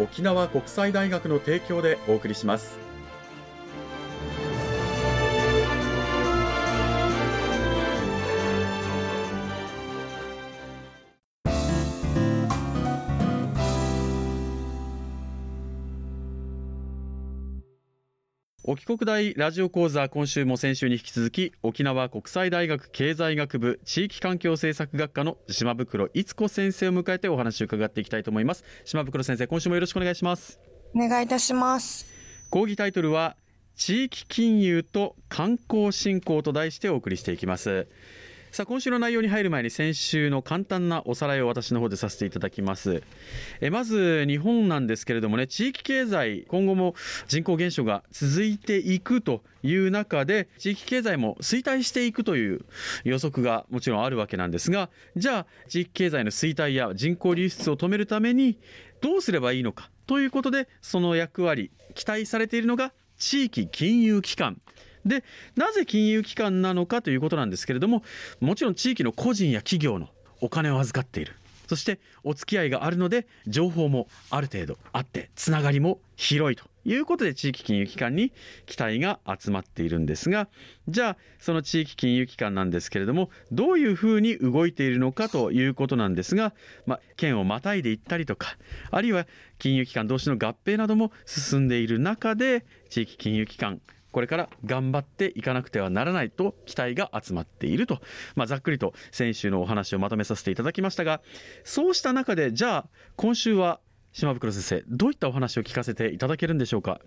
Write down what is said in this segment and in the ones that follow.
沖縄国際大学の提供でお送りします。沖国大ラジオ講座今週も先週に引き続き沖縄国際大学経済学部地域環境政策学科の島袋逸子先生を迎えてお話を伺っていきたいと思います。島袋先生今週もよろしくお願いします。お願いいたします。講義タイトルは地域金融と観光振興と題してお送りしていきますさあ今週の内容に入る前に先週の簡単なおさらいを私の方でさせていただきます。えまず日本なんですけれどもね地域経済今後も人口減少が続いていくという中で地域経済も衰退していくという予測がもちろんあるわけなんですがじゃあ地域経済の衰退や人口流出を止めるためにどうすればいいのかということでその役割期待されているのが地域金融機関。でなぜ金融機関なのかということなんですけれどももちろん地域の個人や企業のお金を預かっている。そしてお付き合いがあるので情報もある程度あってつながりも広いということで地域金融機関に期待が集まっているんですがじゃあその地域金融機関なんですけれどもどういうふうに動いているのかということなんですが、まあ、県をまたいでいったりとかあるいは金融機関同士の合併なども進んでいる中で地域金融機関これから頑張っていかなくてはならないと期待が集まっていると、まあ、ざっくりと先週のお話をまとめさせていただきましたがそうした中でじゃあ今週は島袋先生どういったお話を聞かせていただけるんでしょうか？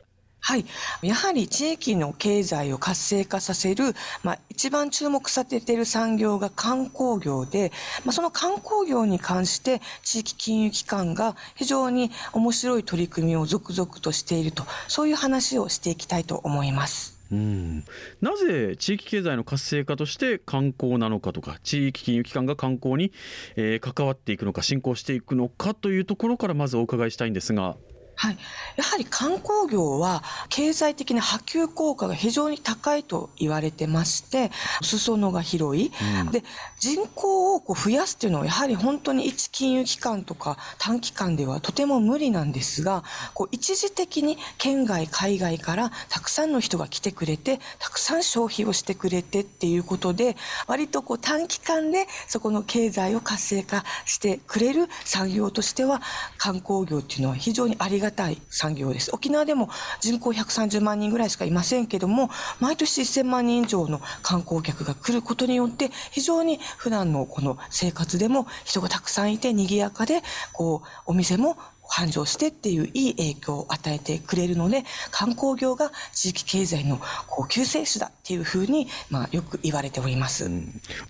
はい。やはり地域の経済を活性化させる、まあ、一番注目されている産業が観光業で、まあ、その観光業に関して地域金融機関が非常に面白い取り組みを続々としていると、そういう話をしていきたいと思います。うんなぜ地域経済の活性化として観光なのかとか地域金融機関が観光に、えー、関わっていくのか進行していくのかというところからまずお伺いしたいんですが。はい。やはり観光業は経済的な波及効果が非常に高いと言われてまして、裾野が広い。うん、で、人口をこう増やすっていうのはやはり本当に一金融機関とか短期間ではとても無理なんですが、こう一時的に県外、海外からたくさんの人が来てくれて、たくさん消費をしてくれてっていうことで、割とこう短期間でそこの経済を活性化してくれる産業としては、観光業っていうのは非常にありががたい産業です。沖縄でも人口130万人ぐらいしかいませんけども、毎年1000万人以上の観光客が来ることによって、非常に普段のこの生活でも人がたくさんいて賑やかで、こう、お店も繁盛してっていういい影響を与えてくれるので、観光業が地域経済のこう救世主だっていうふうに、まあ、よく言われております、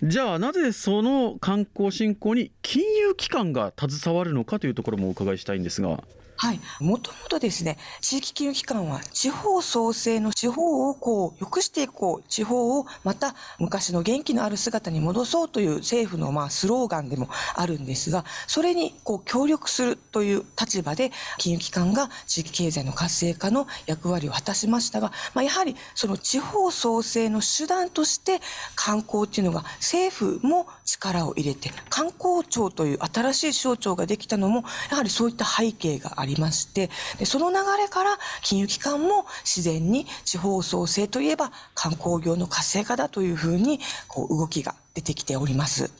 じゃあ、なぜその観光振興に金融機関が携わるのかというところもお伺いしたいんですが。はい。もともとですね、地域金融機関は地方創生の地方をこう、良くしていこう、地方をまた昔の元気のある姿に戻そうという政府のまあスローガンでもあるんですが、それにこう協力するという立場で金融機関が地域経済の活性化の役割を果たしましたが、まあ、やはりその地方創生の手段として観光っていうのが政府も力を入れて、観光庁という新しい省庁ができたのも、やはりそういった背景がありましてでその流れから金融機関も自然に地方創生といえば観光業の活性化だというふうにこう動きが出てきております。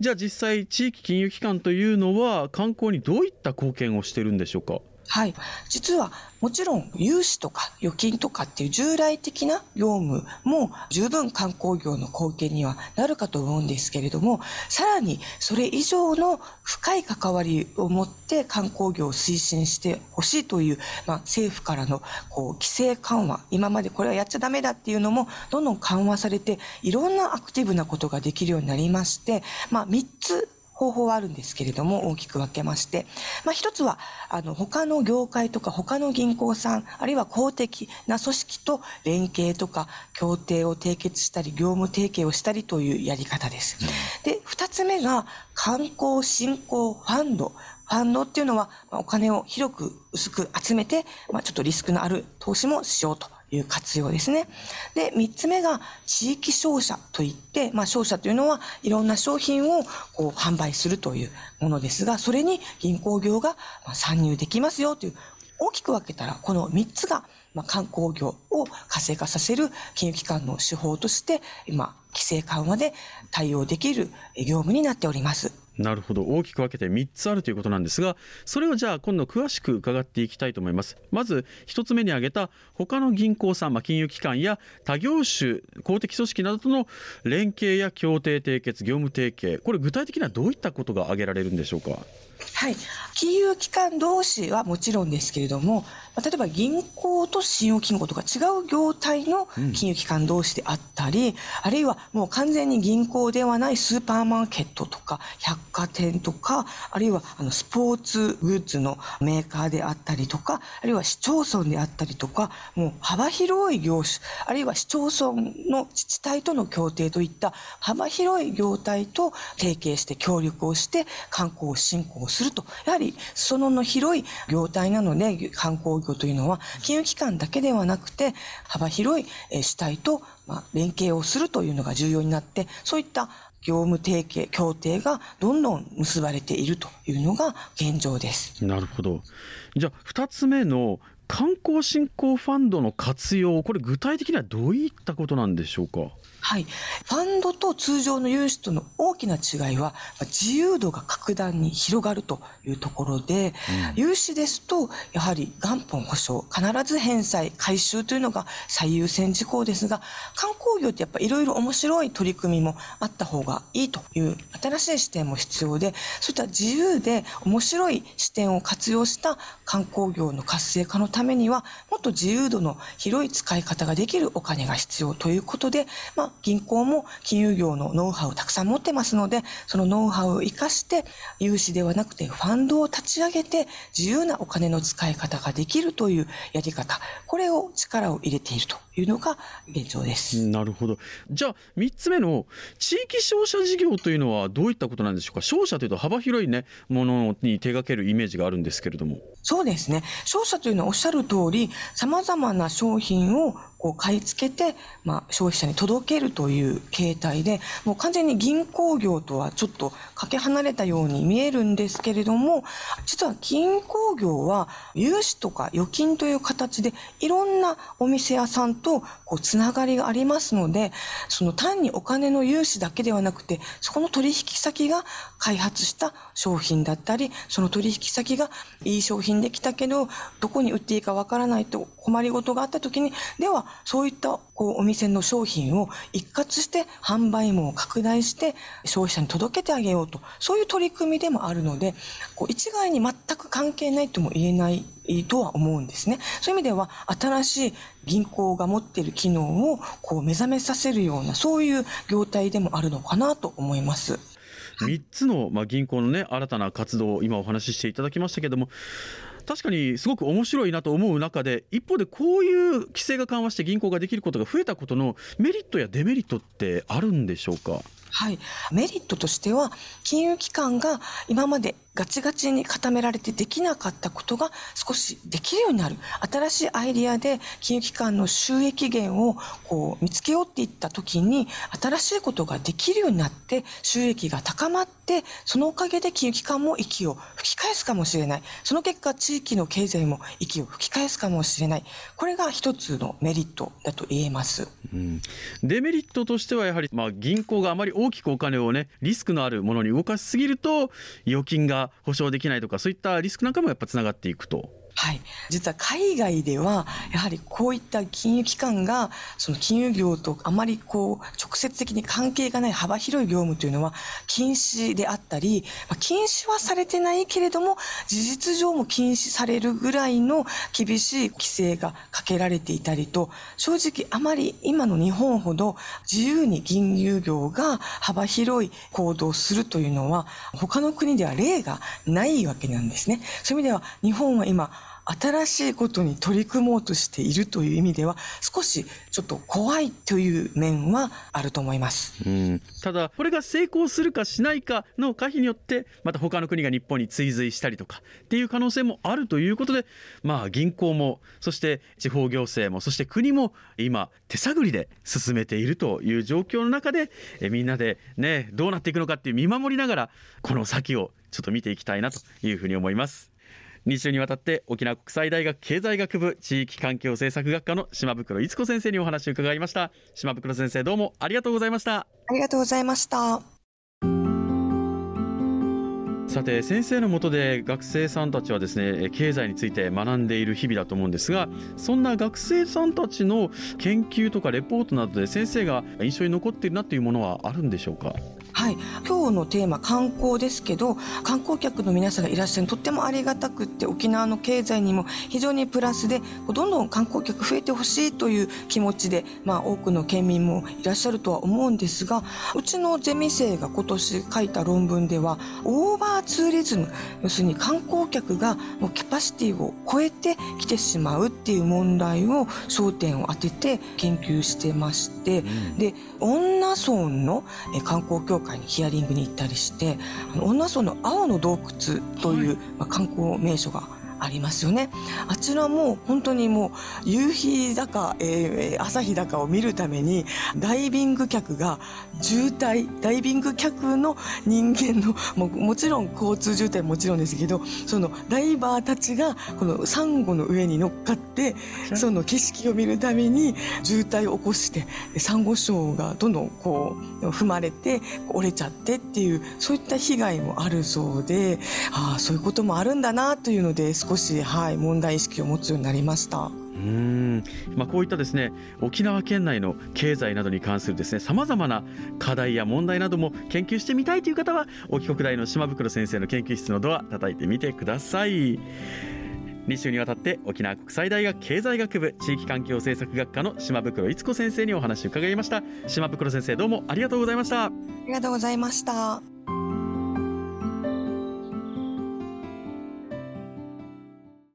じゃあ実際地域金融機関というのは観光にどういった貢献をしてるんでしょうか？はい。実は、もちろん、融資とか預金とかっていう従来的な業務も十分観光業の貢献にはなるかと思うんですけれども、さらにそれ以上の深い関わりを持って観光業を推進してほしいという、まあ、政府からのこう規制緩和、今までこれはやっちゃダメだっていうのもどんどん緩和されて、いろんなアクティブなことができるようになりまして、まあ、3つ方法はあるんですけれども、大きく分けまして、まあ、一つは、あの、他の業界とか他の銀行さん、あるいは公的な組織と連携とか協定を締結したり、業務提携をしたりというやり方です。で、二つ目が、観光振興ファンド。ファンドっていうのは、お金を広く薄く集めて、まあ、ちょっとリスクのある投資もしようという活用ですね。で、三つ目が地域商社といって、まあ商社というのはいろんな商品をこう販売するというものですが、それに銀行業が参入できますよという、大きく分けたらこの三つがまあ、観光業を活性化させる金融機関の手法として、今、規制緩和で対応できる業務になっております。なるほど。大きく分けて3つあるということなんですがそれをじゃあ今度詳しく伺っていきたいと思います。まず1つ目に挙げた他の銀行さん、まあ、金融機関や他業種公的組織などとの連携や協定締結業務提携。これ具体的にはどういったことが挙げられるんでしょうか？はい。金融機関同士はもちろんですけれども、例えば銀行と信用金庫とか違う業態の金融機関同士であったり、うん、あるいはもう完全に銀行ではないスーパーマーケットとか百貨店とか、あるいはあのスポーツグッズのメーカーであったりとか、あるいは市町村であったりとか、もう幅広い業種、あるいは市町村の自治体との協定といった幅広い業態と提携して協力をして観光振興すると。やはりそのの広い業態なので、観光業というのは、金融機関だけではなくて、幅広い主体と連携をするというのが重要になって、そういった業務提携、協定がどんどん結ばれているというのが現状です。なるほど。じゃあ、二つ目の観光振興ファンドの活用、これ具体的にはどういったことなんでしょうか？はい。ファンドと通常の融資との大きな違いは、自由度が格段に広がるというところで、うん、融資ですと、やはり元本保証、必ず返済、回収というのが最優先事項ですが、観光業ってやっぱいろいろ面白い取り組みもあった方がいいという新しい視点も必要で、そういった自由で面白い視点を活用した観光業の活性化のためには、もっと自由度の広い使い方ができるお金が必要ということで、まあ銀行も金融業のノウハウをたくさん持ってますので、そのノウハウを活かして、融資ではなくてファンドを立ち上げて、自由なお金の使い方ができるというやり方、これを力を入れているというのが現状です。なるほど。じゃあ、3つ目の地域商社事業というのはどういったことなんでしょうか？商社というと幅広いね、ものに手掛けるイメージがあるんですけれども。そうですね。商社というのはおっしゃる通り、様々な商品をこう買い付けて、まあ、消費者に届けるという形態で、もう完全に銀行業とはちょっとかけ離れたように見えるんですけれども、実は銀行業は融資とか預金という形でいろんなお店屋さんとこうつながりがありますので、その単にお金の融資だけではなくて、そこの取引先が開発した商品だったり、その取引先がいい商品できたけど、どこに売っていいかわからないと困りごとがあった時に、ではそういったこうお店の商品を一括して販売網を拡大して消費者に届けてあげようと、そういう取り組みでもあるので、こう一概に全く関係ないとも言えないとは思うんですね。そういう意味では新しい銀行が持っている機能をこう目覚めさせるようなそういう業態でもあるのかなと思います。3つの、ま、銀行のね新たな活動を今お話ししていただきましたけども確かにすごく面白いなと思う中で一方でこういう規制が緩和して銀行ができることが増えたことのメリットやデメリットってあるんでしょうか？はい、メリットとしては金融機関が今までガチガチに固められてできなかったことが少しできるようになる。新しいアイディアで金融機関の収益源をこう見つけようっていった時に新しいことができるようになって収益が高まってそのおかげで金融機関も息を吹き返すかもしれない。その結果地域の経済も息を吹き返すかもしれない。これが一つのメリットだと言えます、うん、デメリットとしてはやはり、まあ、銀行があまり大きくお金をねリスクのあるものに動かしすぎると預金が保証できないとかそういったリスクなんかもやっぱつながっていくと。はい。実は海外では、やはりこういった金融機関が、その金融業とあまりこう、直接的に関係がない幅広い業務というのは、禁止であったり、まあ、禁止はされてないけれども、事実上も禁止されるぐらいの厳しい規制がかけられていたりと、正直あまり今の日本ほど自由に金融業が幅広い行動をするというのは、他の国では例がないわけなんですね。そういう意味では、日本は今、新しいことに取り組もうとしているという意味では少しちょっと怖いという面はあると思います、うん、ただこれが成功するかしないかの可否によってまた他の国が日本に追随したりとかっていう可能性もあるということでまあ銀行もそして地方行政もそして国も今手探りで進めているという状況の中でえみんなでねどうなっていくのかっていう見守りながらこの先をちょっと見ていきたいなというふうに思います。2週にわたって沖縄国際大学経済学部地域環境政策学科の島袋逸子先生にお話を伺いました。島袋先生どうもありがとうございました。ありがとうございました。さて先生のもとで学生さんたちはですね経済について学んでいる日々だと思うんですがそんな学生さんたちの研究とかレポートなどで先生が印象に残っているなというものはあるんでしょうか？はい、今日のテーマ観光ですけど観光客の皆さんがいらっしゃるとってもありがたくって沖縄の経済にも非常にプラスでどんどん観光客増えてほしいという気持ちで、まあ、多くの県民もいらっしゃるとは思うんですがうちのゼミ生が今年書いた論文ではオーバーツーリズム要するに観光客がもうキャパシティを超えて来てしまうっていう問題を焦点を当てて研究してまして、うん、で恩納村の観光協会にヒアリングに行ったりして恩納村の青の洞窟という、まあ、観光名所がありますよね。あちらも本当にもう夕日だか、えー、朝日だかを見るためにダイビング客が渋滞ダイビング客の人間のももちろん交通渋滞もちろんですけどそのダイバーたちがこのサンゴの上に乗っかってその景色を見るために渋滞を起こしてサンゴ礁がどんどんこう踏まれて折れちゃってっていうそういった被害もあるそうでああそういうこともあるんだなというので少し、はい、問題意識を持つようになりました。うん。まあ、こういったですね沖縄県内の経済などに関するですねさまざまな課題や問題なども研究してみたいという方は沖国大の島袋先生の研究室のドア叩いてみてください。2週にわたって沖縄国際大学経済学部地域環境政策学科の島袋逸子先生にお話を伺いました。島袋先生どうもありがとうございました。ありがとうございました